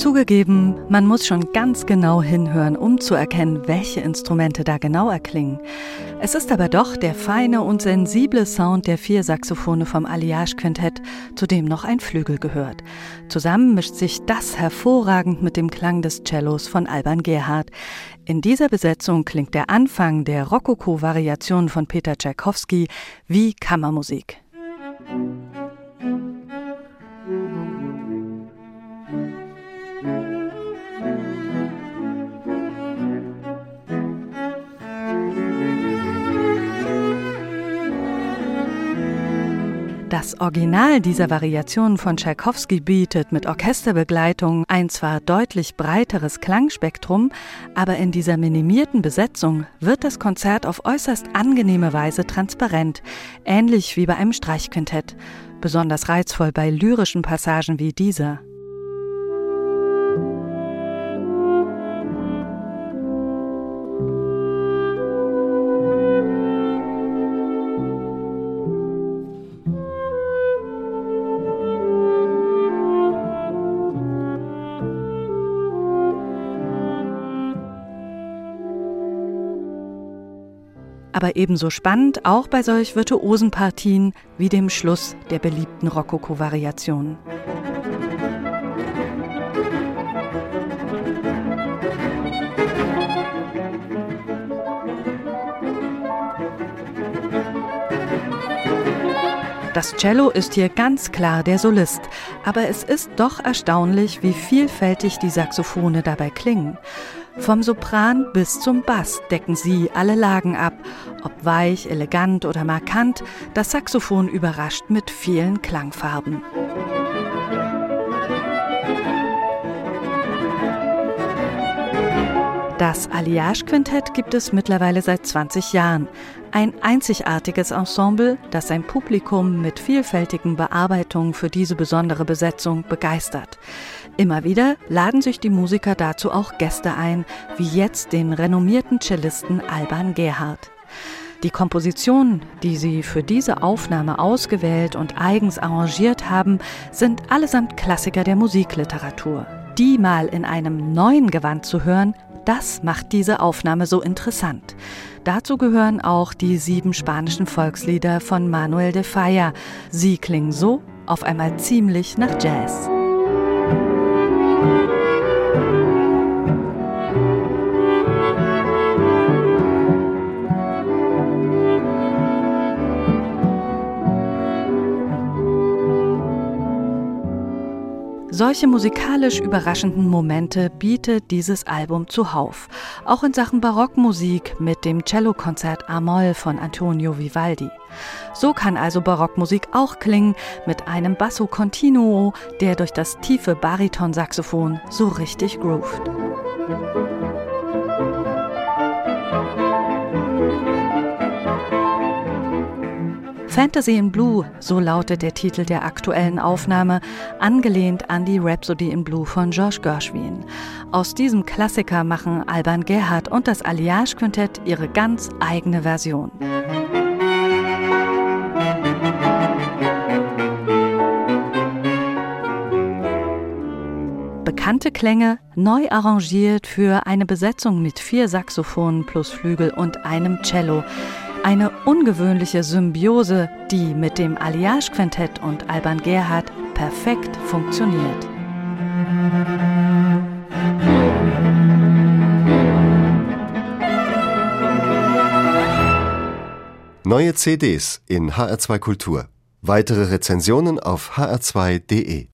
Zugegeben, man muss schon ganz genau hinhören, um zu erkennen, welche Instrumente da genau erklingen. Es ist aber doch der feine und sensible Sound der vier Saxophone vom Alliage Quintett, zu dem noch ein Flügel gehört. Zusammen mischt sich das hervorragend mit dem Klang des Cellos von Alban Gerhard. In dieser Besetzung klingt der Anfang der Rokoko-Variation von Peter Tschaikowski wie Kammermusik. Das Original dieser Variation von Tschaikowski bietet mit Orchesterbegleitung ein zwar deutlich breiteres Klangspektrum, aber in dieser minimierten Besetzung wird das Konzert auf äußerst angenehme Weise transparent, ähnlich wie bei einem Streichquintett, besonders reizvoll bei lyrischen Passagen wie dieser. Aber ebenso spannend auch bei solch virtuosen Partien wie dem Schluss der beliebten Rokoko-Variationen. Das Cello ist hier ganz klar der Solist, aber es ist doch erstaunlich, wie vielfältig die Saxophone dabei klingen. Vom Sopran bis zum Bass decken sie alle Lagen ab, ob weich, elegant oder markant, das Saxophon überrascht mit vielen Klangfarben. Das Alliage-Quintett gibt es mittlerweile seit 20 Jahren. Ein einzigartiges Ensemble, das sein Publikum mit vielfältigen Bearbeitungen für diese besondere Besetzung begeistert. Immer wieder laden sich die Musiker dazu auch Gäste ein, wie jetzt den renommierten Cellisten Alban Gerhard. Die Kompositionen, die sie für diese Aufnahme ausgewählt und eigens arrangiert haben, sind allesamt Klassiker der Musikliteratur. Die mal in einem neuen Gewand zu hören, das macht diese Aufnahme so interessant. Dazu gehören auch die sieben spanischen Volkslieder von Manuel de Falla. Sie klingen so auf einmal ziemlich nach Jazz. Solche musikalisch überraschenden Momente bietet dieses Album zuhauf. Auch in Sachen Barockmusik mit dem Cellokonzert A-Moll von Antonio Vivaldi. So kann also Barockmusik auch klingen mit einem Basso Continuo, der durch das tiefe Baritonsaxophon so richtig groovt. Fantasy in Blue, so lautet der Titel der aktuellen Aufnahme, angelehnt an die Rhapsody in Blue von George Gershwin. Aus diesem Klassiker machen Alban Gerhard und das Alliage Quintett ihre ganz eigene Version. Bekannte Klänge neu arrangiert für eine Besetzung mit vier Saxophonen plus Flügel und einem Cello. Eine ungewöhnliche Symbiose, die mit dem Alliage Quintett und Alban Gerhard perfekt funktioniert. Neue CDs in HR2 Kultur. Weitere Rezensionen auf hr2.de